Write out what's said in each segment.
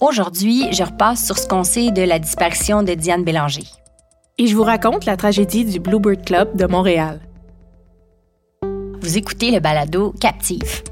Aujourd'hui, je repasse sur ce qu'on sait de la disparition de Diane Bélanger. Et je vous raconte la tragédie du Bluebird Club de Montréal. Vous écoutez le balado Captive.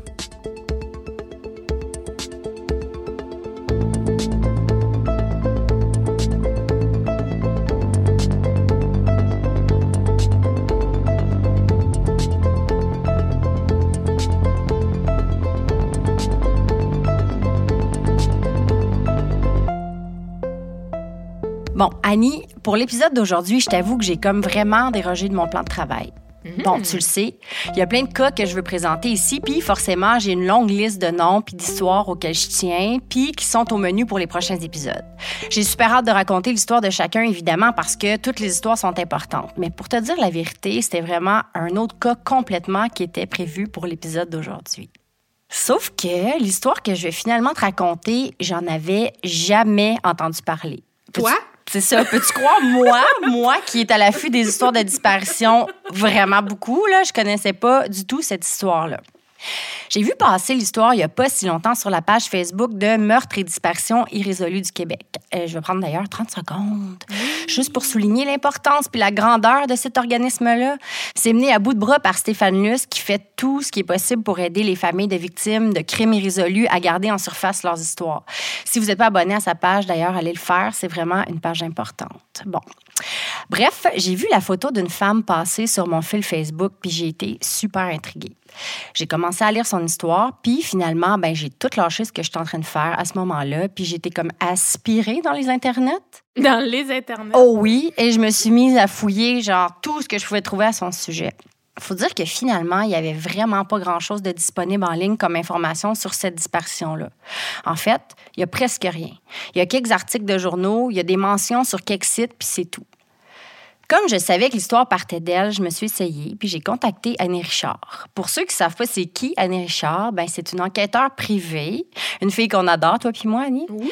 Bon, Annie, pour l'épisode d'aujourd'hui, je t'avoue que j'ai comme vraiment dérogé de mon plan de travail. Bon, tu le sais, il y a plein de cas que je veux présenter ici, puis forcément, j'ai une longue liste de noms puis d'histoires auxquelles je tiens, puis qui sont au menu pour les prochains épisodes. J'ai super hâte de raconter l'histoire de chacun, évidemment, parce que toutes les histoires sont importantes. Mais pour te dire la vérité, c'était vraiment un autre cas complètement qui était prévu pour l'épisode d'aujourd'hui. Sauf que l'histoire que je vais finalement te raconter, j'en avais jamais entendu parler. Toi? C'est ça. Peux-tu croire, moi, moi qui est à l'affût des histoires de disparition vraiment beaucoup, là, je connaissais pas du tout cette histoire-là. J'ai vu passer l'histoire il y a pas si longtemps sur la page Facebook de Meurtres et disparitions irrésolues du Québec. Euh, je vais prendre d'ailleurs 30 secondes, juste pour souligner l'importance puis la grandeur de cet organisme-là. C'est mené à bout de bras par Stéphane Luce qui fait tout ce qui est possible pour aider les familles de victimes de crimes irrésolus à garder en surface leurs histoires. Si vous n'êtes pas abonné à sa page, d'ailleurs, allez le faire. C'est vraiment une page importante. Bon. Bref, j'ai vu la photo d'une femme passer sur mon fil Facebook, puis j'ai été super intriguée. J'ai commencé à lire son histoire, puis finalement, ben, j'ai tout lâché ce que j'étais en train de faire à ce moment-là, puis j'étais comme aspirée dans les internets. Dans les internets. Oh oui, et je me suis mise à fouiller genre tout ce que je pouvais trouver à son sujet. Faut dire que finalement, il y avait vraiment pas grand-chose de disponible en ligne comme information sur cette disparition-là. En fait, il y a presque rien. Il y a quelques articles de journaux, il y a des mentions sur quelques sites, puis c'est tout. Comme je savais que l'histoire partait d'elle, je me suis essayée, puis j'ai contacté Annie Richard. Pour ceux qui savent pas c'est qui Annie Richard, ben c'est une enquêteur privée, une fille qu'on adore, toi puis moi, Annie. Oui.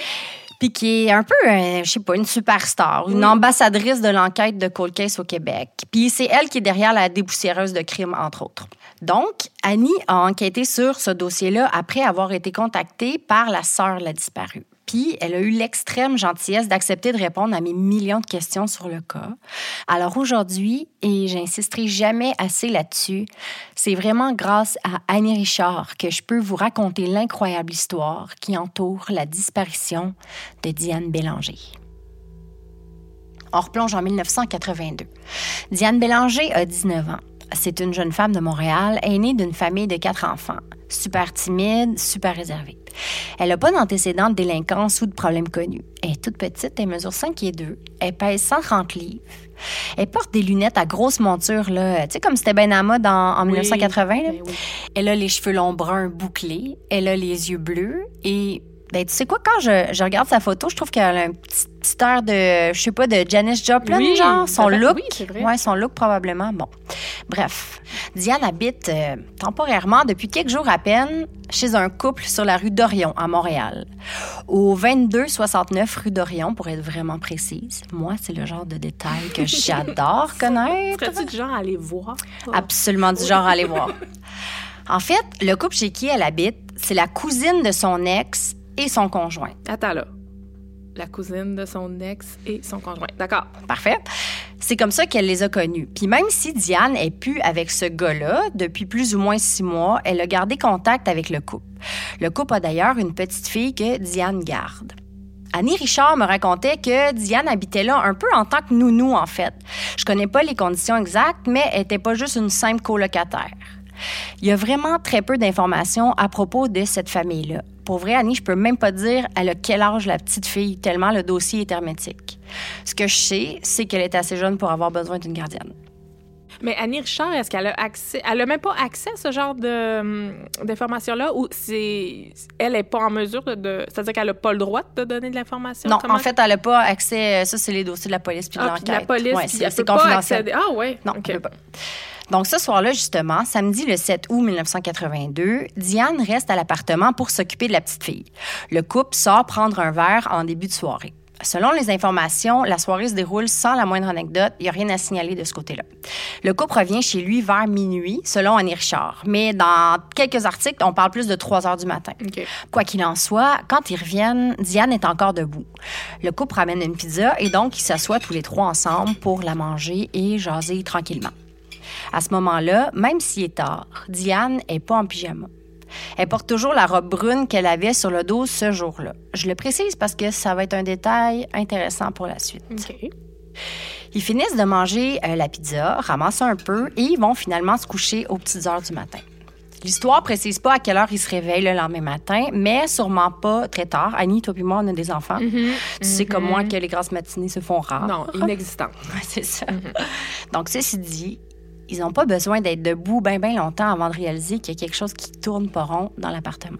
Puis qui est un peu, euh, je sais pas, une superstar, une ambassadrice de l'enquête de Cold Case au Québec. Puis c'est elle qui est derrière la dépoussiéreuse de crimes, entre autres. Donc, Annie a enquêté sur ce dossier-là après avoir été contactée par la sœur de la disparue. Puis, elle a eu l'extrême gentillesse d'accepter de répondre à mes millions de questions sur le cas. Alors aujourd'hui, et j'insisterai jamais assez là-dessus, c'est vraiment grâce à Annie Richard que je peux vous raconter l'incroyable histoire qui entoure la disparition de Diane Bélanger. On replonge en 1982. Diane Bélanger a 19 ans. C'est une jeune femme de Montréal, aînée d'une famille de quatre enfants. Super timide, super réservée. Elle n'a pas d'antécédents de délinquance ou de problèmes connus. Elle est toute petite, elle mesure 5 et 2. Elle pèse 130 livres. Elle porte des lunettes à grosse monture, là. Tu sais, comme c'était ben à mode en, en 1980. là. Ben oui. Elle a les cheveux longs bruns bouclés. Elle a les yeux bleus. Et, ben, tu sais quoi, quand je, je regarde sa photo, je trouve qu'elle a un petit, petit air de, je sais pas, de Janis Joplin, Oui, genre. Son look. oui, vrai. Ouais, son look, probablement. Bon. Bref. Diane habite euh, temporairement, depuis quelques jours à peine, chez un couple sur la rue d'Orion, à Montréal. Au 2269 rue d'Orion, pour être vraiment précise. Moi, c'est le genre de détail que j'adore connaître. Serais-tu du genre à aller voir? Absolument du genre à aller voir. En fait, le couple chez qui elle habite, c'est la cousine de son ex et son conjoint. Attends là. La cousine de son ex et son conjoint. D'accord. Parfait. C'est comme ça qu'elle les a connus. Puis même si Diane est plus avec ce gars-là depuis plus ou moins six mois, elle a gardé contact avec le couple. Le couple a d'ailleurs une petite fille que Diane garde. Annie Richard me racontait que Diane habitait là un peu en tant que nounou, en fait. Je connais pas les conditions exactes, mais elle était pas juste une simple colocataire. Il y a vraiment très peu d'informations à propos de cette famille-là. Pour vrai, Annie, je peux même pas dire a quel âge la petite fille, tellement le dossier est hermétique. Ce que je sais, c'est qu'elle est assez jeune pour avoir besoin d'une gardienne. Mais Annie Richard, est-ce qu'elle a accès... Elle a même pas accès à ce genre de, hum, d'informations-là ou c'est... Elle est pas en mesure de... de- C'est-à-dire qu'elle a pas le droit de donner de l'information? Non, Comment- en fait, elle n'a pas accès. Ça, c'est les dossiers de la police puis de Ah, l'enquête. la police, Ouais, c'est pas confidentiel. accéder. Ah, ouais. Non, OK. elle peut pas. Donc, ce soir-là, justement, samedi le 7 août 1982, Diane reste à l'appartement pour s'occuper de la petite fille. Le couple sort prendre un verre en début de soirée. Selon les informations, la soirée se déroule sans la moindre anecdote. Il n'y a rien à signaler de ce côté-là. Le couple revient chez lui vers minuit, selon Annie Richard. Mais dans quelques articles, on parle plus de 3 heures du matin. Quoi qu'il en soit, quand ils reviennent, Diane est encore debout. Le couple ramène une pizza et donc ils s'assoient tous les trois ensemble pour la manger et jaser tranquillement. À ce moment-là, même s'il est tard, Diane est pas en pyjama. Elle porte toujours la robe brune qu'elle avait sur le dos ce jour-là. Je le précise parce que ça va être un détail intéressant pour la suite. OK. Ils finissent de manger euh, la pizza, ramassent un peu et ils vont finalement se coucher aux petites heures du matin. L'histoire précise pas à quelle heure ils se réveillent le lendemain matin, mais sûrement pas très tard. Annie, toi et moi, on a des enfants. Tu sais comme moi que les grasses matinées se font rares. Non, inexistant. Ouais, c'est ça. Donc, ceci dit, ils n'ont pas besoin d'être debout bien, bien longtemps avant de réaliser qu'il y a quelque chose qui tourne pas rond dans l'appartement.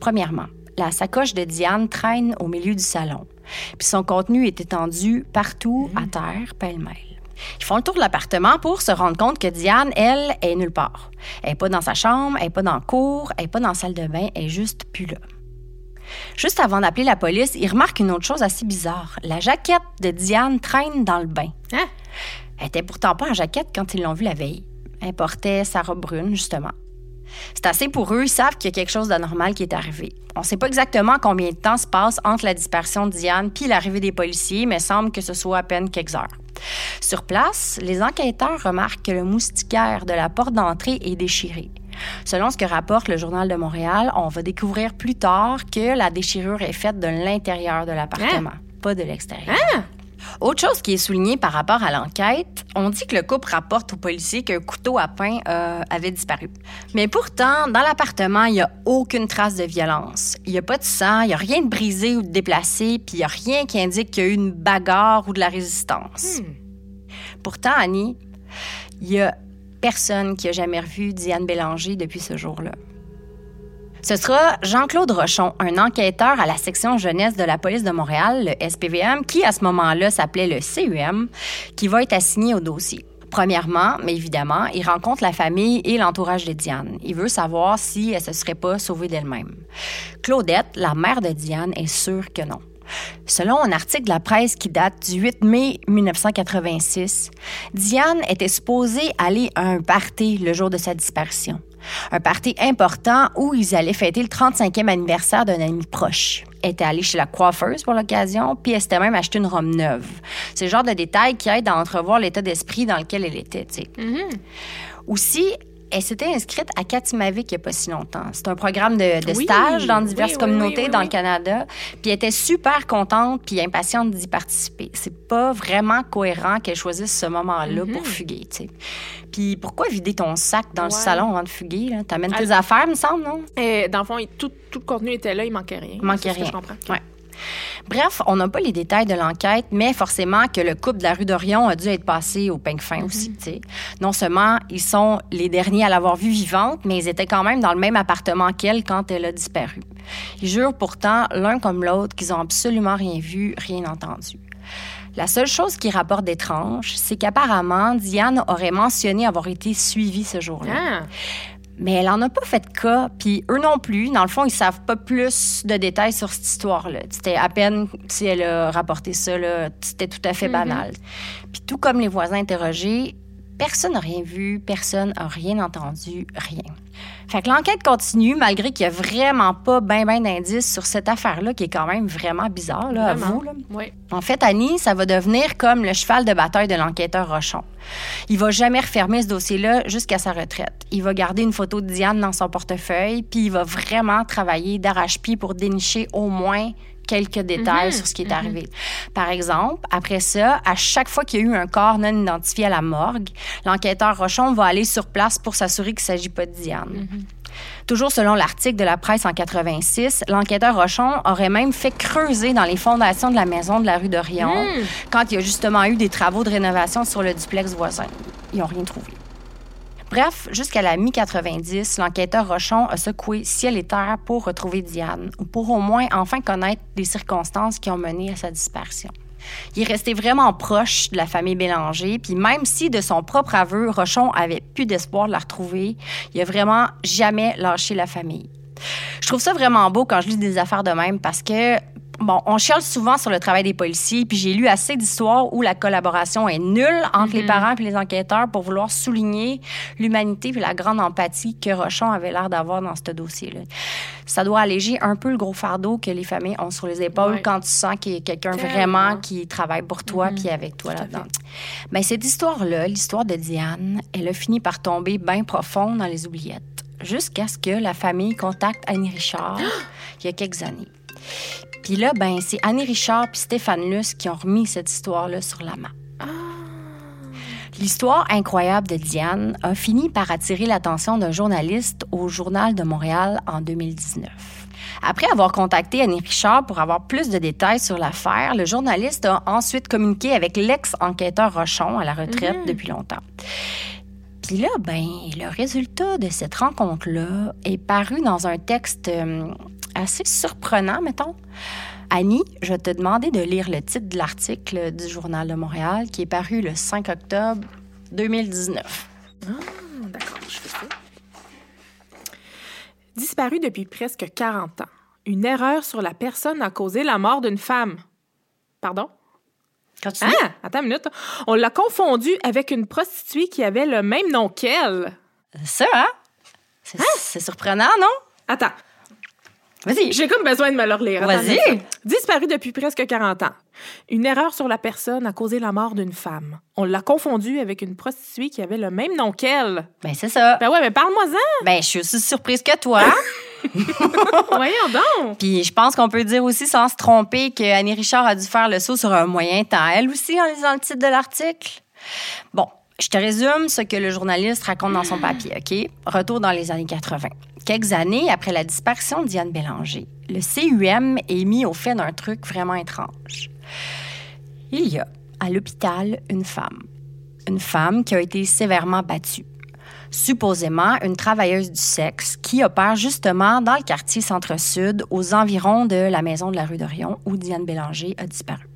Premièrement, la sacoche de Diane traîne au milieu du salon, puis son contenu est étendu partout à terre, pêle-mêle. Ils font le tour de l'appartement pour se rendre compte que Diane, elle, est nulle part. Elle n'est pas dans sa chambre, elle n'est pas dans le cour, elle n'est pas dans la salle de bain, elle est juste plus là. Juste avant d'appeler la police, ils remarquent une autre chose assez bizarre. La jaquette de Diane traîne dans le bain. Hein? Elle était pourtant pas en jaquette quand ils l'ont vue la veille. Elle portait sa robe brune, justement. C'est assez pour eux, ils savent qu'il y a quelque chose d'anormal qui est arrivé. On ne sait pas exactement combien de temps se passe entre la disparition de Diane puis l'arrivée des policiers, mais semble que ce soit à peine quelques heures. Sur place, les enquêteurs remarquent que le moustiquaire de la porte d'entrée est déchiré. Selon ce que rapporte le Journal de Montréal, on va découvrir plus tard que la déchirure est faite de l'intérieur de l'appartement, pas de l'extérieur. Autre chose qui est soulignée par rapport à l'enquête, on dit que le couple rapporte aux policiers qu'un couteau à pain euh, avait disparu. Mais pourtant, dans l'appartement, il n'y a aucune trace de violence. Il n'y a pas de sang, il n'y a rien de brisé ou de déplacé, puis il n'y a rien qui indique qu'il y a eu une bagarre ou de la résistance. Pourtant, Annie, il y a personne qui a jamais revu Diane Bélanger depuis ce jour-là. Ce sera Jean-Claude Rochon, un enquêteur à la section jeunesse de la police de Montréal, le SPVM, qui à ce moment-là s'appelait le CUM, qui va être assigné au dossier. Premièrement, mais évidemment, il rencontre la famille et l'entourage de Diane. Il veut savoir si elle se serait pas sauvée d'elle-même. Claudette, la mère de Diane, est sûre que non. Selon un article de la presse qui date du 8 mai 1986, Diane était supposée aller à un party le jour de sa disparition. Un party important où ils allaient fêter le 35e anniversaire d'un ami proche. Elle était allée chez la coiffeuse pour l'occasion, puis elle s'était même acheté une robe neuve. C'est le genre de détails qui aide à entrevoir l'état d'esprit dans lequel elle était, tu sais. Aussi, elle s'était inscrite à Katimavik il n'y a pas si longtemps. C'est un programme de, de Oui, stage dans diverses oui, communautés oui, dans le Canada. Puis elle était super contente puis impatiente d'y participer. C'est pas vraiment cohérent qu'elle choisisse ce moment-là pour fuguer, tu sais. Puis pourquoi vider ton sac dans le salon avant de fuguer? T'amènes Elle- tes affaires, me semble, non? Et dans le fond, tout, tout le contenu était là, il manquait rien. Il manquait C'est ce que rien. je comprends. Ouais. Bref, on n'a pas les détails de l'enquête, mais forcément que le couple de la rue d'Orion a dû être passé au peigne fin aussi. tu sais. Non seulement ils sont les derniers à l'avoir vue vivante, mais ils étaient quand même dans le même appartement qu'elle quand elle a disparu. Ils jurent pourtant l'un comme l'autre qu'ils ont absolument rien vu, rien entendu. La seule chose qui rapporte d'étrange, c'est qu'apparemment, Diane aurait mentionné avoir été suivie ce jour-là. Ah, Mais elle en a pas fait de cas, puis eux non plus. Dans le fond, ils savent pas plus de détails sur cette histoire-là. C'était à peine si elle a rapporté ça, c'était tout à fait banal. Puis tout comme les voisins interrogés, personne n'a rien vu, personne n'a rien entendu, rien. Fait que l'enquête continue, malgré qu'il y a vraiment pas ben ben d'indices sur cette affaire-là, qui est quand même vraiment bizarre, là, à vous, là. Oui. En fait, Annie, ça va devenir comme le cheval de bataille de l'enquêteur Rochon. Il va jamais refermer ce dossier-là jusqu'à sa retraite. Il va garder une photo de Diane dans son portefeuille, puis il va vraiment travailler d'arrache-pied pour dénicher au moins quelques détails Mhm, sur ce qui est arrivé. Par exemple, après ça, à chaque fois qu'il y a eu un corps non identifié à la morgue, l'enquêteur Rochon va aller sur place pour s'assurer qu'il ne s'agit pas de Diane. Toujours selon l'article de la presse en 86, l'enquêteur Rochon aurait même fait creuser dans les fondations de la maison de la rue d'Orion quand il y a justement eu des travaux de rénovation sur le duplex voisin. ils n'ont rien trouvé. Bref, jusqu'à la mi-90, l'enquêteur Rochon a secoué ciel et terre pour retrouver Diane, ou pour au moins enfin connaître les circonstances qui ont mené à sa disparition. Il est resté vraiment proche de la famille Bélanger, puis même si de son propre aveu, Rochon avait plus d'espoir de la retrouver, il a vraiment jamais lâché la famille. Je trouve ça vraiment beau quand je lis des affaires de même parce que bon, on chiale souvent sur le travail des policiers, puis j'ai lu assez d'histoires où la collaboration est nulle entre les parents et les enquêteurs pour vouloir souligner l'humanité et la grande empathie que Rochon avait l'air d'avoir dans ce dossier-là. Ça doit alléger un peu le gros fardeau que les familles ont sur les épaules Ouais. quand tu sens qu'il y a quelqu'un vraiment qui travaille pour toi puis avec toi là-dedans. Mais cette histoire-là, l'histoire de Diane, elle a fini par tomber bien profond dans les oubliettes jusqu'à ce que la famille contacte Annie Richard il y a quelques années. Puis là, ben, c'est Annie Richard puis Stéphane Luce qui ont remis cette histoire-là sur la map. L'histoire incroyable de Diane a fini par attirer l'attention d'un journaliste au Journal de Montréal en 2019. Après avoir contacté Annie Richard pour avoir plus de détails sur l'affaire, le journaliste a ensuite communiqué avec l'ex-enquêteur Rochon à la retraite depuis longtemps. Puis là, ben, le résultat de cette rencontre-là est paru dans un texte euh, assez surprenant, mettons. Annie, je vais te demander de lire le titre de l'article du Journal de Montréal qui est paru le 5 octobre 2019. D'accord, je fais ça. Disparu depuis presque 40 ans. Une erreur sur la personne a causé la mort d'une femme. Pardon? Continue. Ah, attends une minute. On l'a confondu avec une prostituée qui avait le même nom qu'elle. Ça, hein? C'est c'est surprenant, non? Attends, Vas-y. j'ai comme besoin de me le relire. Attends Vas-y. Disparu depuis presque 40 ans. Une erreur sur la personne a causé la mort d'une femme. On l'a confondu avec une prostituée qui avait le même nom qu'elle. Ben, c'est ça. Ben ouais, mais parle-moi-en. Ben, je suis aussi surprise que toi. Voyons donc. Puis je pense qu'on peut dire aussi sans se tromper que Annie Richard a dû faire le saut sur un moyen temps, elle aussi, en lisant le titre de l'article. Bon, je te résume ce que le journaliste raconte dans son papier, OK? Retour dans les années 80. Quelques années après la disparition de Diane Bélanger, le CUM est mis au fait d'un truc vraiment étrange. Il y a à l'hôpital une femme. Une femme qui a été sévèrement battue supposément une travailleuse du sexe qui opère justement dans le quartier Centre-Sud, aux environs de la maison de la rue d'Orion, où Diane Bélanger a disparu.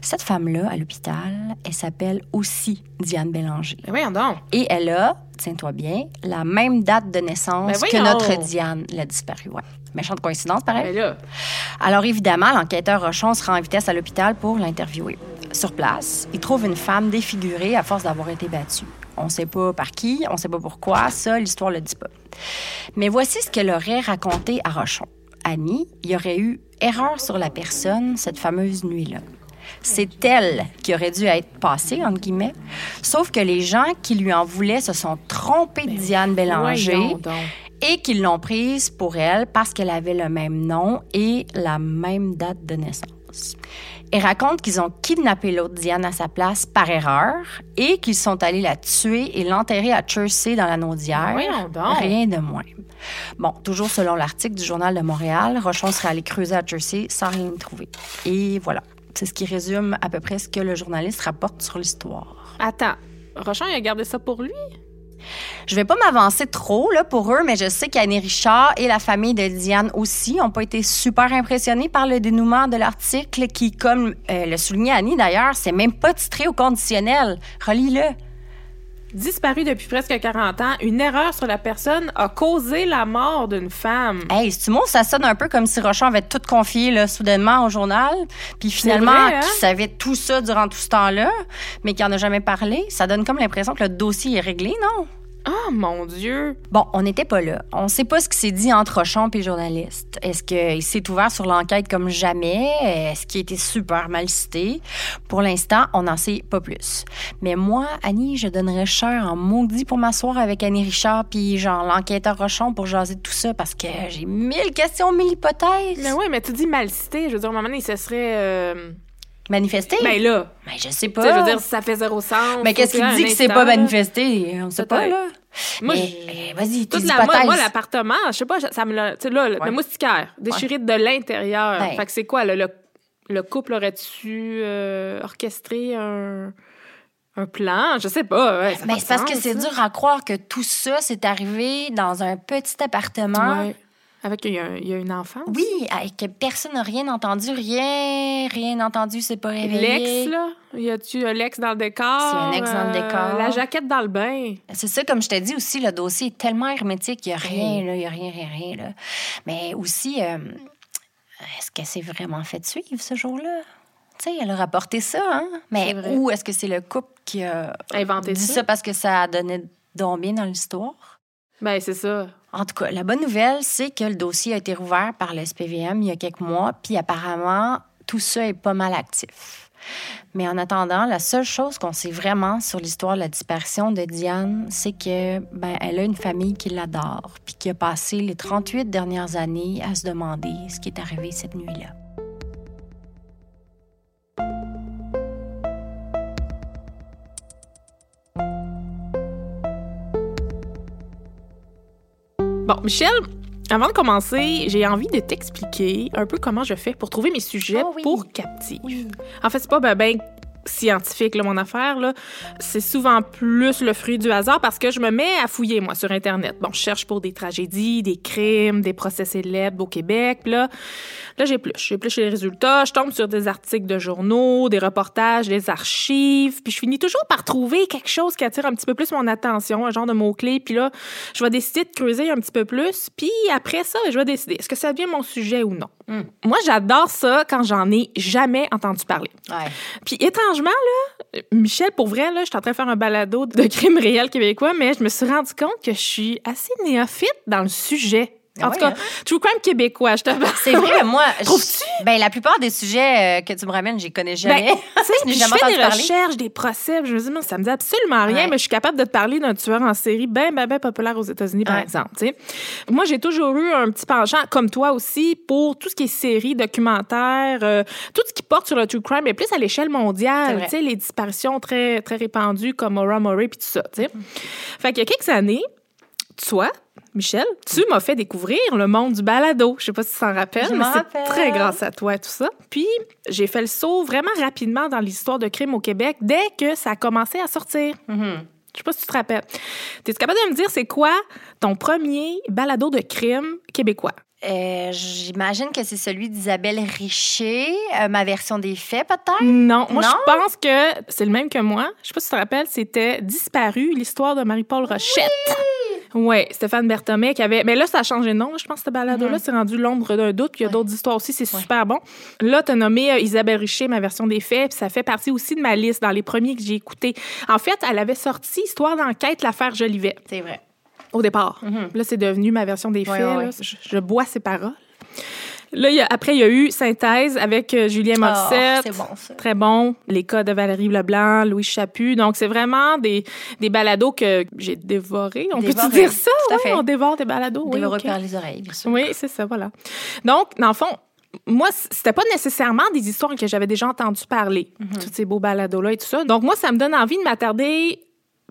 Cette femme-là, à l'hôpital, elle s'appelle aussi Diane Bélanger. Ben voyons donc. Et elle a, tiens-toi bien, la même date de naissance Ben que notre Diane, la disparue. Ouais. Méchante coïncidence, pareil. Ben là. Alors évidemment, l'enquêteur Rochon se rend en vitesse à l'hôpital pour l'interviewer. Sur place, il trouve une femme défigurée à force d'avoir été battue. On ne sait pas par qui, on ne sait pas pourquoi, ça, l'histoire le dit pas. Mais voici ce qu'elle aurait raconté à Rochon. Annie, il y aurait eu erreur sur la personne cette fameuse nuit-là. C'est elle qui aurait dû être passée, entre guillemets. Sauf que les gens qui lui en voulaient se sont trompés de Diane Bélanger donc. et qu'ils l'ont prise pour elle parce qu'elle avait le même nom et la même date de naissance. Elle raconte qu'ils ont kidnappé l'autre Diane à sa place par erreur et qu'ils sont allés la tuer et l'enterrer à Chersey dans la Naudière. Rien de moins. Bon, toujours selon l'article du Journal de Montréal, Rochon serait allé creuser à Jersey sans rien trouver. Et voilà. C'est ce qui résume à peu près ce que le journaliste rapporte sur l'histoire. Attends. Rochon, il a gardé ça pour lui? Je vais pas m'avancer trop là, pour eux, mais je sais qu'Annie Richard et la famille de Diane aussi n'ont pas été super impressionnés par le dénouement de l'article qui, comme euh, le soulignait Annie d'ailleurs, c'est même pas titré au conditionnel. Relis-le. Disparu depuis presque 40 ans, une erreur sur la personne a causé la mort d'une femme. Hey, ce mot, ça sonne un peu comme si Rochon avait tout confié là, soudainement au journal, puis finalement vrai, hein? qu'il savait tout ça durant tout ce temps-là, mais qu'il en a jamais parlé. Ça donne comme l'impression que le dossier est réglé, non? Oh mon Dieu! Bon, on n'était pas là. On sait pas ce qui s'est dit entre Rochon et journaliste. Est-ce qu'il s'est ouvert sur l'enquête comme jamais? Est-ce qu'il a été super mal cité? Pour l'instant, on n'en sait pas plus. Mais moi, Annie, je donnerais cher en maudit pour m'asseoir avec Annie Richard puis genre l'enquêteur Rochon pour jaser de tout ça parce que j'ai mille questions, mille hypothèses. Mais oui, mais tu dis mal cité. Je veux dire, à un moment donné, ce serait. euh, Manifester? Ben là. Mais je sais Tu sais, je pas. veux dire, ça fait zéro sens. mais qu'est-ce qui dit que c'est pas manifesté? On sait pas, là. Moi, je- euh, vas-y, Toute la, moi, moi, l'appartement, je sais pas, ça me l'a. Tu sais, là, le- Ouais. le moustiquaire, déchiré de l'intérieur. Ben. Fait que c'est quoi, là, le, le couple aurait-tu euh, orchestré un, Un plan, je sais pas. Ouais, ça Mais c'est parce que c'est ça. dur à croire que tout ça s'est arrivé dans un petit appartement. Ouais. Avec, il y, a, un- il y a une enfant. Oui, que personne n'a rien entendu, rien, rien entendu, c'est pas réveillé. L'ex, là? Y a-tu un Lex dans le décor? C'est un ex dans le Euh, décor. La jaquette dans le bain? C'est ça, comme je t'ai dit aussi, le dossier est tellement hermétique, il n'y a rien, là, il n'y a rien, rien, rien. Là. Mais aussi, euh, est-ce qu'elle s'est vraiment fait suivre ce jour-là? Tu sais, elle a rapporté ça, hein? Mais vrai. ou est-ce que c'est le couple qui a Inventé dit ça? ça? Parce que ça a donné donc bien dans l'histoire? Ben, c'est ça. En tout cas, la bonne nouvelle, c'est que le dossier a été rouvert par le SPVM il y a quelques mois, puis apparemment, tout ça est pas mal actif. Mais en attendant, la seule chose qu'on sait vraiment sur l'histoire de la disparition de Diane, c'est que ben, elle a une famille qui l'adore, puis qui a passé les 38 dernières années à se demander ce qui est arrivé cette nuit-là. Bon, Michel, avant de commencer, j'ai envie de t'expliquer un peu comment je fais pour trouver mes sujets Oh oui. pour captive. En fait, c'est pas ben, ben scientifique, là, mon affaire. Là. C'est souvent plus le fruit du hasard parce que je me mets à fouiller, moi, sur Internet. Bon, je cherche pour des tragédies, des crimes, des procès célèbres au Québec. Là, là j'épluche. J'épluche les résultats. Je tombe sur des articles de journaux, des reportages, des archives. Puis je finis toujours par trouver quelque chose qui attire un petit peu plus mon attention, un genre de mot-clé. Puis là, je vais décider de creuser un petit peu plus. Puis après ça, je vais décider est-ce que ça devient mon sujet ou non? Moi, j'adore ça quand j'en ai jamais entendu parler. Ouais. Puis étrangement, là, Michel, pour vrai, là, je suis en train de faire un balado de crimes réels québécois, mais je me suis rendu compte que je suis assez néophyte dans le sujet. En Ah tout cas, hein? true crime québécois, je te parle. C'est vrai, moi. je- Trouves-tu? Ben, la plupart des sujets euh, que tu me ramènes, je les connais jamais. Ben, tu sais, je jamais fais des parler. recherches, des procès, je me dis, non, ça me dit absolument rien, Ouais. mais je suis capable de te parler d'un tueur en série bien, bien, bien populaire aux États-Unis, par exemple. tu sais. Moi, j'ai toujours eu un petit penchant, comme toi aussi, pour tout ce qui est séries, documentaires, euh, tout ce qui porte sur le true crime, mais plus à l'échelle mondiale. Tu sais, les disparitions très, très répandues comme Maura Murray, puis tout ça. tu sais. Fait qu'il y a quelques années, toi, Michel, tu m'as fait découvrir le monde du balado. Je sais pas si tu t'en rappelles, mais c'est très grâce à toi et tout ça. Puis, j'ai fait le saut vraiment rapidement dans l'histoire de crime au Québec dès que ça a commencé à sortir. Mhm. Je sais pas si tu te rappelles. Es-tu capable de me dire c'est quoi ton premier balado de crime québécois? Euh, J'imagine que c'est celui d'Isabelle Richer, euh, ma version des faits, peut-être? Non, moi Non? je pense que c'est le même que moi. Je sais pas si tu te rappelles, c'était Disparu, l'histoire de Marie-Paul Rochette. Oui, Stéphane Berthomé qui avait. Mais là, ça a changé de nom. Je pense que ce balado-là, Mhm. c'est rendu l'ombre d'un doute. Puis il y a Ouais. d'autres histoires aussi. C'est Ouais. super bon. Là, tu as nommé euh, Isabelle Richer, ma version des faits. Puis ça fait partie aussi de ma liste dans les premiers que j'ai écoutés. En fait, elle avait sorti Histoire d'enquête, l'affaire Jolivet, C'est vrai. au départ. Mhm. Là, c'est devenu ma version des faits. ouais. Je bois ses paroles. Là, il y a- après, il y a eu Synthèse avec euh, Julien Ah, Morissette. c'est bon, ça. Très bon. Les cas de Valérie Leblanc, Louis Chaput. Donc, c'est vraiment des, des balados que j'ai dévorés. On peut-tu Dévorés, dire ça? tout à Ouais, fait. on dévore des balados. Oui, Dévoré ok. par les oreilles, bien sûr. Oui, c'est ça, voilà. Donc, dans le fond, moi, c'était pas nécessairement des histoires que j'avais déjà entendu parler, Mhm. tous ces beaux balados-là et tout ça. Donc, moi, ça me donne envie de m'attarder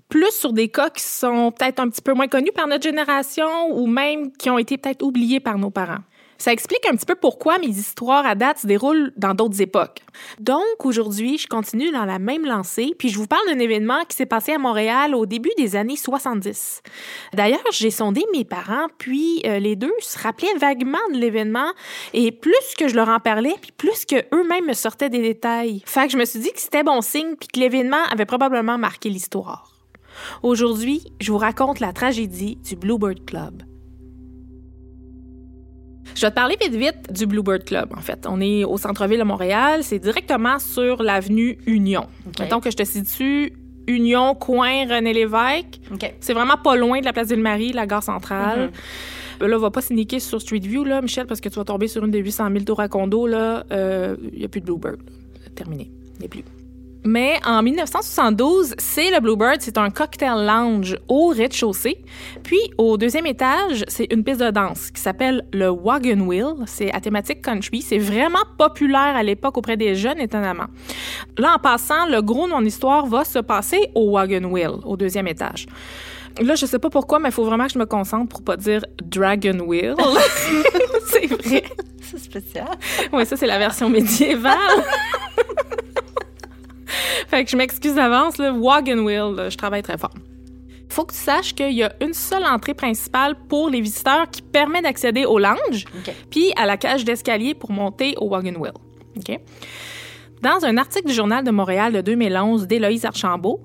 plus sur des cas qui sont peut-être un petit peu moins connus par notre génération ou même qui ont été peut-être oubliés par nos parents. Ça explique un petit peu pourquoi mes histoires à date se déroulent dans d'autres époques. Donc, aujourd'hui, je continue dans la même lancée, puis je vous parle d'un événement qui s'est passé à Montréal au début des années 70. D'ailleurs, j'ai sondé mes parents, puis euh, les deux se rappelaient vaguement de l'événement, et plus que je leur en parlais, puis plus que eux-mêmes me sortaient des détails. Fait que je me suis dit que c'était bon signe, puis que l'événement avait probablement marqué l'histoire. Aujourd'hui, je vous raconte la tragédie du Bluebird Club. Je vais te parler vite vite du Bluebird Club, en fait. On est au centre-ville de Montréal. C'est directement sur l'avenue Union. OK. Mettons que je te situe Union, coin René Lévesque. C'est vraiment pas loin de la place Ville-Marie, la gare centrale. Mhm. Euh, Là, on va pas sneaker sur Street View, là, Michel, parce que tu vas tomber sur une des 800 000 tours à condo. Il n'y a plus de Bluebird. Terminé. Il n'y a plus. Mais en 1972, c'est le Bluebird, c'est un cocktail lounge au rez-de-chaussée. Puis au deuxième étage, c'est une piste de danse qui s'appelle le Wagon Wheel. C'est à thématique country. C'est vraiment populaire à l'époque auprès des jeunes, étonnamment. Là, en passant, le gros de mon histoire va se passer au Wagon Wheel, au deuxième étage. Là, je sais pas pourquoi, mais il faut vraiment que je me concentre pour pas dire Dragon Wheel. c'est vrai. C'est spécial. Oui, ça, c'est la version médiévale. fait que je m'excuse d'avance. là. Wagon Wheel, là, je travaille très fort. Faut que tu saches qu'il y a une seule entrée principale pour les visiteurs qui permet d'accéder au lounge, puis à la cage d'escalier pour monter au Wagon Wheel. OK? Dans un article du Journal de Montréal de 2011 d'Éloïse Archambault,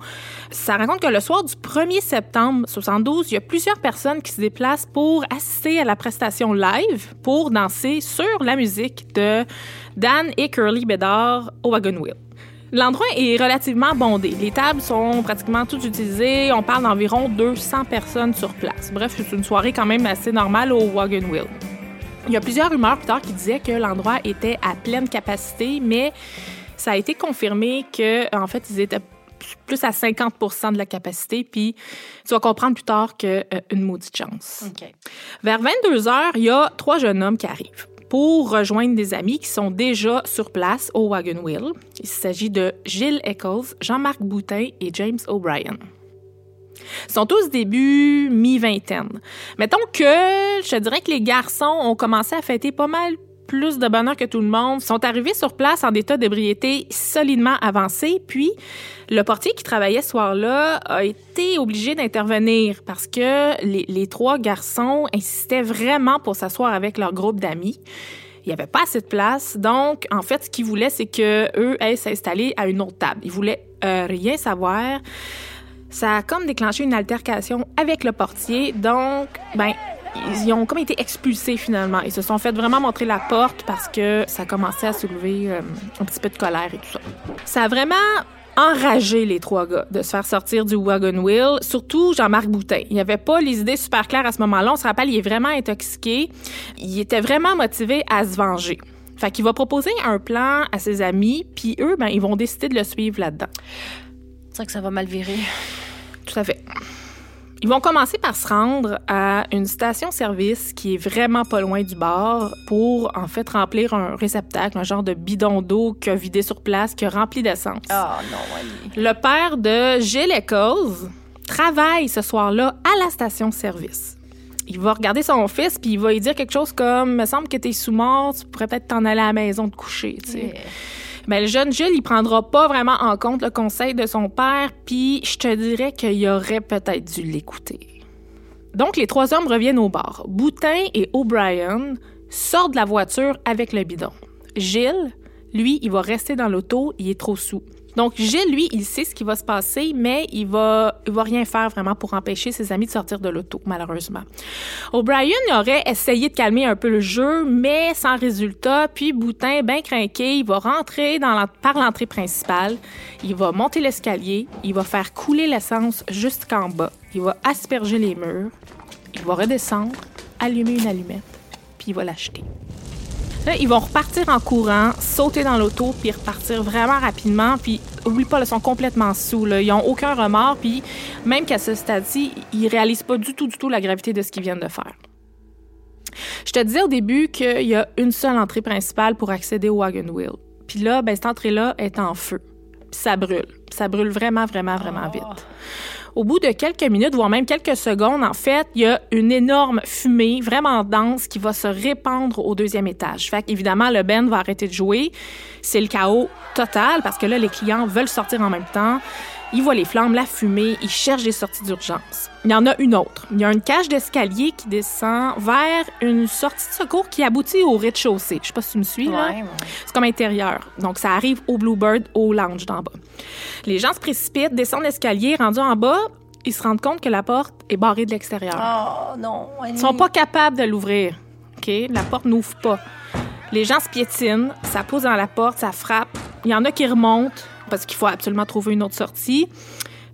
ça raconte que le soir du 1er septembre 72, il y a plusieurs personnes qui se déplacent pour assister à la prestation live pour danser sur la musique de Dan et Curly Bédard au Wagon Wheel. L'endroit est relativement bondé. Les tables sont pratiquement toutes utilisées. On parle d'environ 200 personnes sur place. Bref, c'est une soirée quand même assez normale au Wagon Wheel. Il y a plusieurs rumeurs plus tard qui disaient que l'endroit était à pleine capacité, mais ça a été confirmé que en fait, ils étaient plus à 50% de la capacité, puis tu vas comprendre plus tard que euh, maudite chance. OK. Vers 22 heures, il y a trois jeunes hommes qui arrivent pour rejoindre des amis qui sont déjà sur place au Wagon Wheel. Il s'agit de Gilles Eccles, Jean-Marc Boutin et James O'Brien. Ils sont tous début mi-vingtaine. Mettons que je dirais que les garçons ont commencé à fêter pas mal plus de bonheur que tout le monde, sont arrivés sur place en état d'ébriété solidement avancé, puis le portier qui travaillait ce soir-là a été obligé d'intervenir parce que les, les trois garçons insistaient vraiment pour s'asseoir avec leur groupe d'amis. Il n'y avait pas assez de place, donc en fait, ce qu'ils voulaient, c'est que eux aillent s'installer à une autre table. Ils voulaient euh, rien savoir. Ça a comme déclenché une altercation avec le portier, donc ben ils ont comme été expulsés finalement. Ils se sont fait vraiment montrer la porte parce que ça commençait à soulever euh, un petit peu de colère et tout ça. Ça a vraiment enragé les trois gars de se faire sortir du wagon wheel, surtout Jean-Marc Boutin. Il avait pas les idées super claires à ce moment-là. On se rappelle, il est vraiment intoxiqué. Il était vraiment motivé à se venger. Fait qu'il va proposer un plan à ses amis, puis eux, ben, ils vont décider de le suivre là-dedans. C'est vrai que ça va mal virer. Tout à fait. Ils vont commencer par se rendre à une station-service qui est vraiment pas loin du bar pour en fait remplir un réceptacle, un genre de bidon d'eau qu'il a vidé sur place, qui a rempli d'essence. Ah non, Annie. Le père de Gilles Eccles travaille ce soir-là à la station-service. Il va regarder son fils puis il va lui dire quelque chose comme me semble que t'es sous mort, tu pourrais peut-être t'en aller à la maison te coucher, tu sais. Yeah. Mais le jeune Gilles, il prendra pas vraiment en compte le conseil de son père, puis je te dirais qu'il aurait peut-être dû l'écouter. Donc, les trois hommes reviennent au bar. Boutin et O'Brien sortent de la voiture avec le bidon. Gilles, lui, il va rester dans l'auto, il est trop sous. Donc, Gilles, lui, il sait ce qui va se passer, mais il va, il va rien faire vraiment pour empêcher ses amis de sortir de l'auto, malheureusement. O'Brien aurait essayé de calmer un peu le jeu, mais sans résultat. Puis Boutin, bien craqué, il va rentrer par l'entrée principale. Il va monter l'escalier. Il va faire couler l'essence jusqu'en bas. Il va asperger les murs. Il va redescendre, allumer une allumette, puis il va l'acheter. Là, ils vont repartir en courant, sauter dans l'auto, puis repartir vraiment rapidement. Puis, oublie pas, ils sont complètement sous. Là. Ils n'ont aucun remords. Puis, même qu'à ce stade-ci, ils réalisent pas du tout, du tout la gravité de ce qu'ils viennent de faire. Je te disais au début qu'il y a une seule entrée principale pour accéder au Wagon Wheel. Puis là, ben, cette entrée-là est en feu. Puis ça brûle. Ça brûle vraiment, vraiment, vraiment vite. Au bout de quelques minutes, voire même quelques secondes, en fait, il y a une énorme fumée vraiment dense qui va se répandre au deuxième étage. Fait qu'évidemment, le band va arrêter de jouer. C'est le chaos total parce que là, les clients veulent sortir en même temps. Ils voient les flammes, la fumée, ils cherchent des sorties d'urgence. Il y en a une autre. Il y a une cage d'escalier qui descend vers une sortie de secours qui aboutit au rez-de-chaussée. Je sais pas si tu me suis, là. Ouais, ouais. C'est comme intérieur. Donc, ça arrive au Bluebird, au lounge d'en bas. Les gens se précipitent, descendent l'escalier, rendus en bas, ils se rendent compte que la porte est barrée de l'extérieur. Oh non, Annie. Ils sont pas capables de l'ouvrir. OK? La porte n'ouvre pas. Les gens se piétinent, ça pousse dans la porte, ça frappe. Il y en a qui remontent parce qu'il faut absolument trouver une autre sortie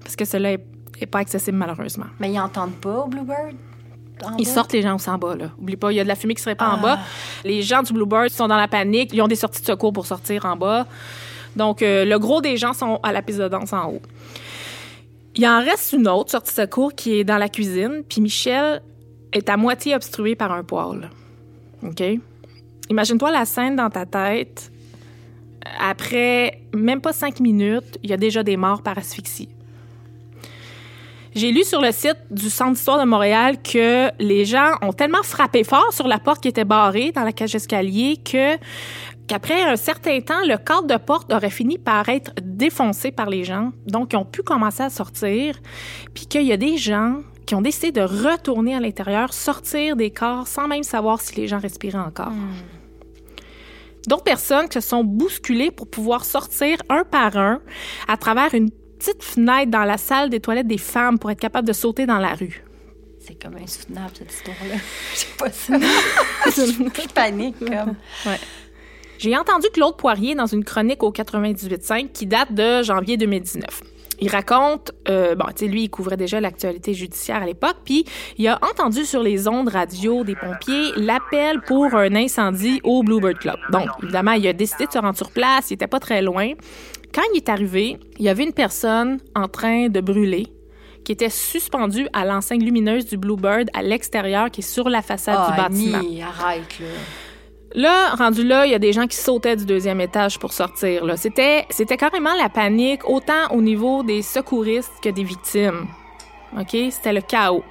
parce que cela est, est pas accessible malheureusement. Mais ils entendent pas au Bluebird? Ils bas? sortent les gens en bas, là. Oublie pas, il y a de la fumée qui se répand en bas. Les gens du Bluebird sont dans la panique. Ils ont des sorties de secours pour sortir en bas. Donc, euh, le gros des gens sont à la piste de danse en haut. Il en reste une autre sortie de secours qui est dans la cuisine. Puis Michel est à moitié obstrué par un poêle. OK? Imagine-toi la scène dans ta tête. Après même pas cinq minutes, il y a déjà des morts par asphyxie. J'ai lu sur le site du Centre d'histoire de Montréal que les gens ont tellement frappé fort sur la porte qui était barrée dans la cage d'escalier que qu'après un certain temps, le cadre de porte aurait fini par être défoncé par les gens. Donc, ils ont pu commencer à sortir. Puis qu'il y a des gens qui ont décidé de retourner à l'intérieur, sortir des corps sans même savoir si les gens respiraient encore. D'autres personnes se sont bousculées pour pouvoir sortir un par un à travers une petite fenêtre dans la salle des toilettes des femmes pour être capable de sauter dans la rue. C'est comme insoutenable, cette histoire-là. Je sais pas ça. Je panique, comme. Ouais. J'ai entendu Claude Poirier dans une chronique au 98.5 qui date de janvier 2019. Il raconte, euh, bon, tu sais, lui, il couvrait déjà l'actualité judiciaire à l'époque, puis il a entendu sur les ondes radio des pompiers l'appel pour un incendie au Bluebird Club. Donc, évidemment, il a décidé de se rendre sur place, il était pas très loin. Quand il est arrivé, il y avait une personne en train de brûler qui était suspendue à l'enseigne lumineuse du Bluebird à l'extérieur qui est sur la façade Ah, du bâtiment. Annie, arrête, là. Là, rendu là, il y a des gens qui sautaient du deuxième étage pour sortir. C'était, c'était carrément la panique, autant au niveau des secouristes que des victimes. OK? C'était le chaos.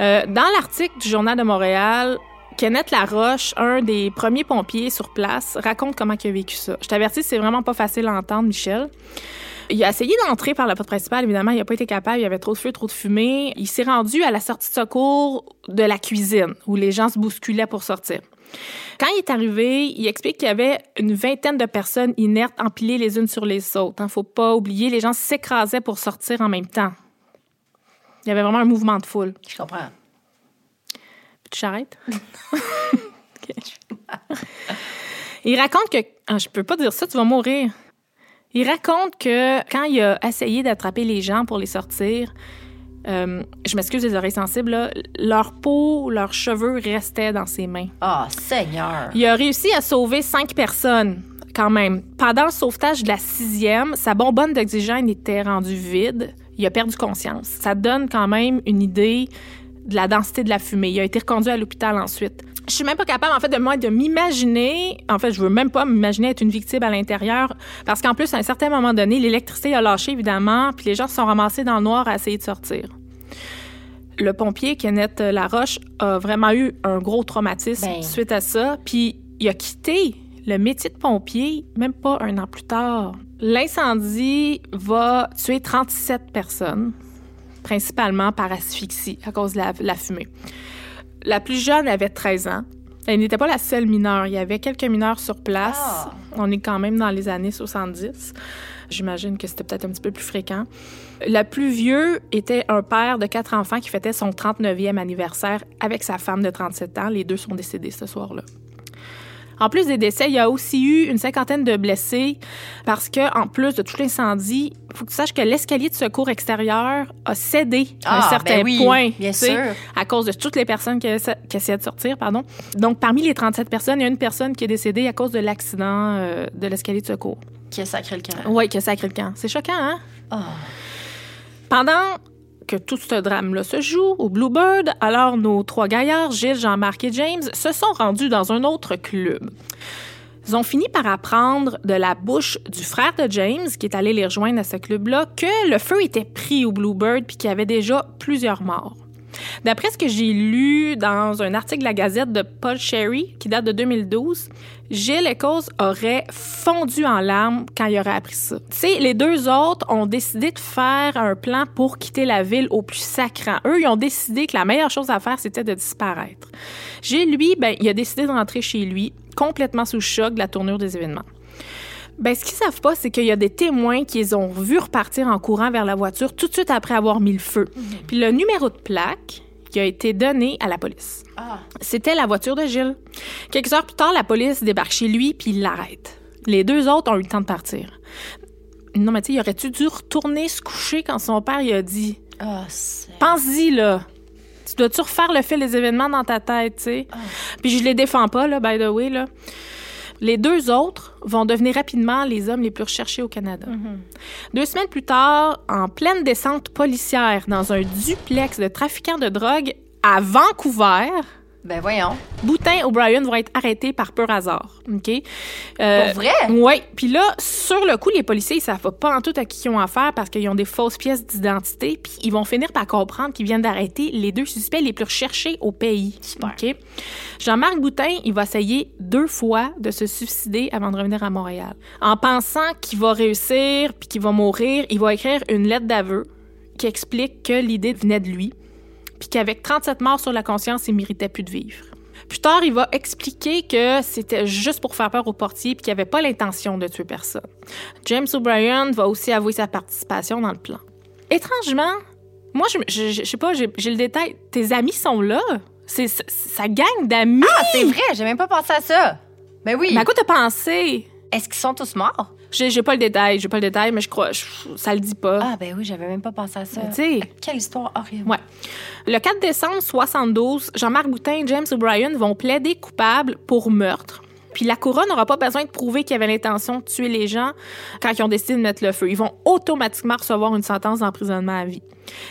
Euh, dans l'article du Journal de Montréal, Kenneth Laroche, un des premiers pompiers sur place, raconte comment il a vécu ça. Je t'avertis, c'est vraiment pas facile à entendre, Michel. Il a essayé d'entrer par la porte principale, évidemment, il n'a pas été capable, il y avait trop de feu, trop de fumée. Il s'est rendu à la sortie de secours de la cuisine, où les gens se bousculaient pour sortir. Quand il est arrivé, il explique qu'il y avait une vingtaine de personnes inertes empilées les unes sur les autres. Hein, faut pas oublier, les gens s'écrasaient pour sortir en même temps. Il y avait vraiment un mouvement de foule. Je comprends. Tu t'arrêtes? Il raconte que... Ah, je peux pas dire ça, tu vas mourir. Il raconte que quand il a essayé d'attraper les gens pour les sortir, euh, je m'excuse des oreilles sensibles, là, leur peau, leurs cheveux restaient dans ses mains. Ah, Seigneur. Il a réussi à sauver cinq personnes, quand même. Pendant le sauvetage de la sixième, sa bonbonne d'oxygène était rendue vide. Il a perdu conscience. Ça donne quand même une idée de la densité de la fumée. Il a été reconduit à l'hôpital ensuite. Je suis même pas capable, en fait, de moi, de m'imaginer. En fait, je veux même pas m'imaginer être une victime à l'intérieur. Parce qu'en plus, à un certain moment donné, l'électricité a lâché, évidemment, puis les gens se sont ramassés dans le noir à essayer de sortir. Le pompier, Kenneth Laroche, a vraiment eu un gros traumatisme Ben. suite à ça. Puis il a quitté le métier de pompier même pas un an plus tard. L'incendie va tuer 37 personnes, principalement par asphyxie à cause de la, la fumée. La plus jeune avait 13 ans. Elle n'était pas la seule mineure. Il y avait quelques mineurs sur place. Ah. On est quand même dans les années 70. J'imagine que c'était peut-être un petit peu plus fréquent. La plus vieux était un père de quatre enfants qui fêtait son 39e anniversaire avec sa femme de 37 ans. Les deux sont décédés ce soir-là. En plus des décès, il y a aussi eu une cinquantaine de blessés parce que, en plus de tout l'incendie, il faut que tu saches que l'escalier de secours extérieur a cédé à un Ah, certain ben oui, point. bien sûr. À cause de toutes les personnes qui essayaient de sortir, pardon. Donc, parmi les 37 personnes, il y a une personne qui est décédée à cause de l'accident euh, de l'escalier de secours. Qui a sacré le camp. Oui, qui a sacré le camp. C'est choquant, hein? Ah. Pendant que tout ce drame-là se joue au Bluebird, alors nos trois gaillards, Gilles, Jean-Marc et James, se sont rendus dans un autre club. Ils ont fini par apprendre de la bouche du frère de James, qui est allé les rejoindre à ce club-là, que le feu était pris au Bluebird puis qu'il y avait déjà plusieurs morts. D'après ce que j'ai lu dans un article de la Gazette de Paul Sherry, qui date de 2012, Gilles Echoes aurait fondu en larmes quand il aurait appris ça. Tu sais, les deux autres ont décidé de faire un plan pour quitter la ville au plus sacrant. Eux, ils ont décidé que la meilleure chose à faire, c'était de disparaître. Gilles, lui, ben, il a décidé de rentrer chez lui, complètement sous choc de la tournure des événements. Ben, ce qu'ils savent pas, c'est qu'il y a des témoins qui les ont vus repartir en courant vers la voiture tout de suite après avoir mis le feu. Puis le numéro de plaque qui a été donné à la police. Ah. C'était la voiture de Gilles. Quelques heures plus tard, la police débarque chez lui puis il l'arrête. Les deux autres ont eu le temps de partir. Non, mais tu sais, il aurait-tu dû retourner se coucher quand son père il a dit Ah, c'est. Pense-y, là. Tu dois-tu refaire le fil des événements dans ta tête, tu sais? Puis je les défends pas, là, by the way, là. Les deux autres vont devenir rapidement les hommes les plus recherchés au Canada. Deux semaines plus tard, en pleine descente policière dans un duplex de trafiquants de drogue à Vancouver, Ben voyons. Boutin et O'Brien vont être arrêtés par pur hasard. OK? Euh, Pour vrai? Oui. Puis là, sur le coup, les policiers, ils savent pas en tout à qui ils ont affaire parce qu'ils ont des fausses pièces d'identité. Puis ils vont finir par comprendre qu'ils viennent d'arrêter les deux suspects les plus recherchés au pays. Super. OK? Jean-Marc Boutin, il va essayer deux fois de se suicider avant de revenir à Montréal. En pensant qu'il va réussir puis qu'il va mourir, il va écrire une lettre d'aveu qui explique que l'idée venait de lui puis qu'avec 37 morts sur la conscience, il méritait plus de vivre. Plus tard, il va expliquer que c'était juste pour faire peur au portier puis qu'il n'avait pas l'intention de tuer personne. James O'Brien va aussi avouer sa participation dans le plan. Étrangement, moi, je, je, je- sais pas, j'ai j'ai le détail. Tes amis sont là. C'est sa gang d'amis. Ah, c'est vrai, j'ai même pas pensé à ça. Ben oui. Mais à quoi t'as pensé? Est-ce qu'ils sont tous morts? J'ai pas le détail, j'ai pas le détail, mais je crois, je- ça le dit pas. Ah, ben oui, j'avais même pas pensé à ça. Tu sais, Quelle histoire horrible. Ouais. Le 4 décembre 72, Jean-Marc Boutin et James O'Brien vont plaider coupables pour meurtre. Puis la couronne n'aura pas besoin de prouver qu'il avait l'intention de tuer les gens quand ils ont décidé de mettre le feu. Ils vont automatiquement recevoir une sentence d'emprisonnement à vie.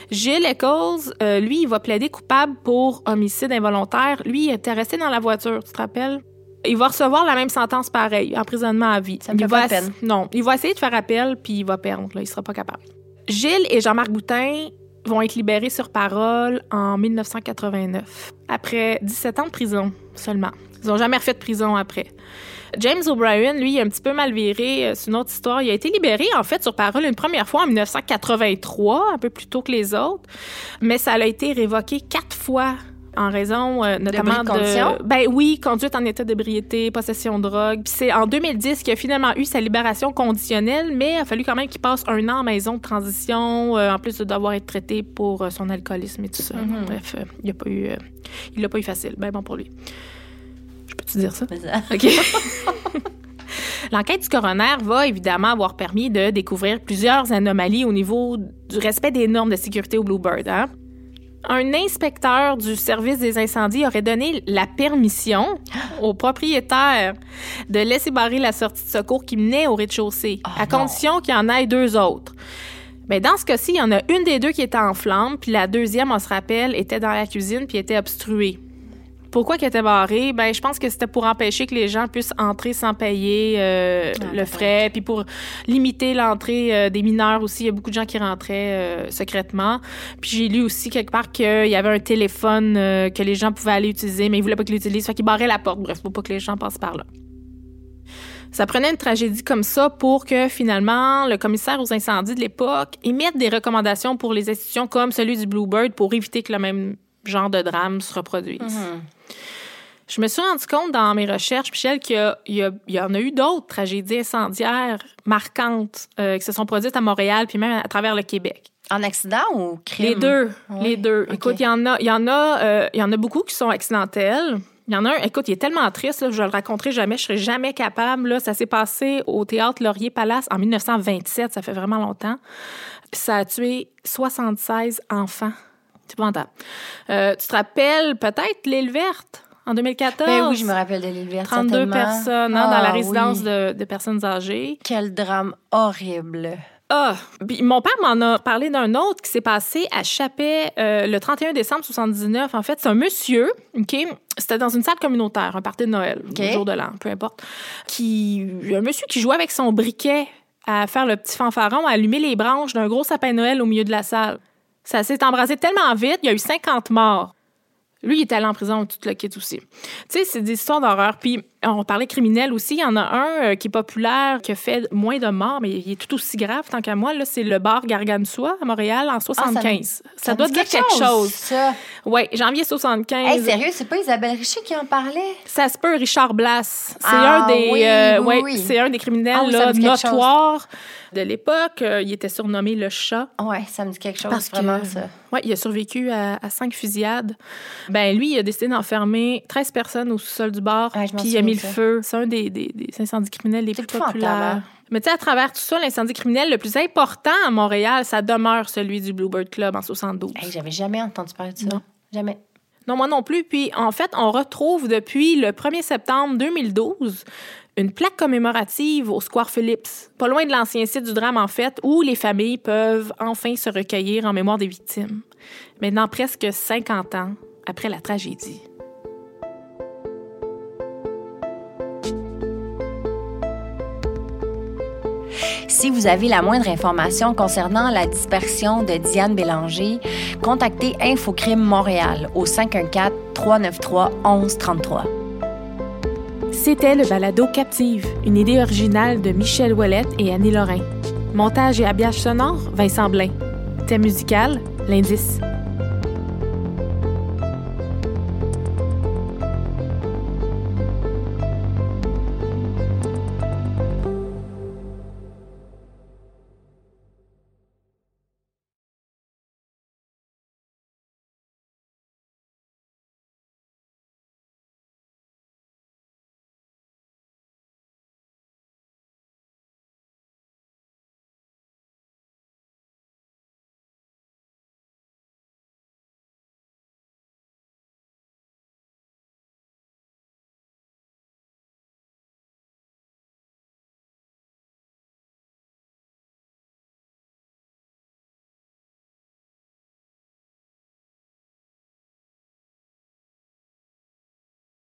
Gilles Eccles, euh, lui, il va plaider coupable pour homicide involontaire. Lui, il était resté dans la voiture, tu te rappelles? Il va recevoir la même sentence pareil, emprisonnement à vie. Ça me il fait va pas peine. Non, il va essayer de faire appel, puis il va perdre. Là, il sera pas capable. Gilles et Jean-Marc Boutin vont être libérés sur parole en 1989, après 17 ans de prison seulement. Ils n'ont jamais refait de prison après. James O'Brien, lui, il a un petit peu mal viré. euh, C'est une autre histoire. Il a été libéré, en fait, sur parole une première fois en 1983, un peu plus tôt que les autres. Mais ça a été révoqué quatre fois en raison euh, notamment de condition? Ben oui, conduite en état d'ébriété, possession de drogue. Puis c'est en 2010 qu'il a finalement eu sa libération conditionnelle, mais il a fallu quand même qu'il passe un an en maison de transition, euh, en plus de devoir être traité pour euh, son alcoolisme et tout ça. Mhm. Bref, il a pas eu, il l'a pas eu facile. Ben bon pour lui. Je peux-tu dire ça? Mais ça- OK. L'enquête du coroner va évidemment avoir permis de découvrir plusieurs anomalies au niveau du respect des normes de sécurité au Bluebird. hein. Un inspecteur du service des incendies aurait donné la permission au propriétaire de laisser barrer la sortie de secours qui menait au rez-de-chaussée, Ah, à condition qu'il y en ait deux autres. Mais dans ce cas-ci, il y en a une des deux qui était en flamme, puis la deuxième, on se rappelle, était dans la cuisine puis était obstruée. Pourquoi qu'elle était barrée? Ben, je pense que c'était pour empêcher que les gens puissent entrer sans payer euh, Ah, le frais, puis pour limiter l'entrée euh, des mineurs aussi. Il y a beaucoup de gens qui rentraient euh, secrètement. Puis j'ai lu aussi quelque part qu'il y avait un téléphone euh, que les gens pouvaient aller utiliser, mais ils voulaient pas qu'ils l'utilisent. Fait qu'ils barraient la porte. Bref, pour pas que les gens passent par là. Ça prenait une tragédie comme ça pour que finalement le commissaire aux incendies de l'époque émette des recommandations pour les institutions comme celui du Bluebird pour éviter que le même genre de drame se reproduise. Mhm. Je me suis rendu compte dans mes recherches, Michel, qu'il y, a- il en a eu d'autres tragédies incendiaires marquantes euh, qui se sont produites à Montréal puis même à travers le Québec. En accident ou crime? Les deux, Ouais, les deux. Écoute, il y en a, il y en a, euh, il y en a beaucoup qui sont accidentels. Il y en a un, écoute, il est tellement triste, là, je le raconterai jamais, je serai jamais capable. Là, ça s'est passé au théâtre Laurier Palace en 1927, ça fait vraiment longtemps. Puis ça a tué 76 enfants. C'est épouvantable. Euh, tu te rappelles peut-être l'île verte en 2014? Ben oui, je me rappelle de l'île verte. 32 certainement. personnes hein, dans la Ah, résidence oui. de, de personnes âgées. Quel drame horrible. Ah, puis mon père m'en a parlé d'un autre qui s'est passé à Chapet euh, le 31 décembre 79. En fait, c'est un monsieur, OK? C'était dans une salle communautaire, un party de Noël, OK. le jour de l'an, peu importe. Qui, un monsieur qui jouait avec son briquet à faire le petit fanfaron, à allumer les branches d'un gros sapin de Noël au milieu de la salle. Ça s'est embrasé tellement vite, il y a eu 50 morts. Lui, il est allé en prison, tout le kit aussi. Tu sais, c'est des histoires d'horreur. Puis, on parlait criminel aussi. Il y en a un euh, qui est populaire, qui a fait moins de morts, mais il est tout aussi grave, tant qu'à moi. Là, c'est le bar Gargantua à Montréal en 75. ça, me doit dire quelque chose. Ça. Oui, janvier 75. Hey, sérieux, c'est pas Isabelle Richer qui en parlait? Ça se peut, Richard Blas. C'est Ah, un des, oui, euh, oui, ouais, oui. c'est un des criminels Ah oui, ça là, chose. notoires de l'époque. Euh, il était surnommé le chat. Ouais, ça me dit quelque chose, Parce que- vraiment, ça. Ouais, il a survécu à, à cinq fusillades. Ben lui, il a décidé d'enfermer 13 personnes au sous-sol du bar, puis il a mis le feu. C'est un des, des, des incendies criminels les plus épouvantable, populaires. hein? Mais tu sais, à travers tout ça, l'incendie criminel le plus important à Montréal, ça demeure celui du Bluebird Club en 72. Hey, J'avais jamais entendu parler de ça. Non. Jamais. Non, moi non plus. Puis, en fait, on retrouve depuis le 1er septembre 2012 une plaque commémorative au Square Phillips, pas loin de l'ancien site du drame, en fait, où les familles peuvent enfin se recueillir en mémoire des victimes. Maintenant, presque 50 ans après la tragédie. Si vous avez la moindre information concernant la dispersion de Diane Bélanger, contactez Infocrime Montréal au 514 393 1133. C'était le balado Captive, une idée originale de Michel Ouellette et Annie Lorrain. Montage et habillage sonore, Vincent Blain. Thème musical, L'indice.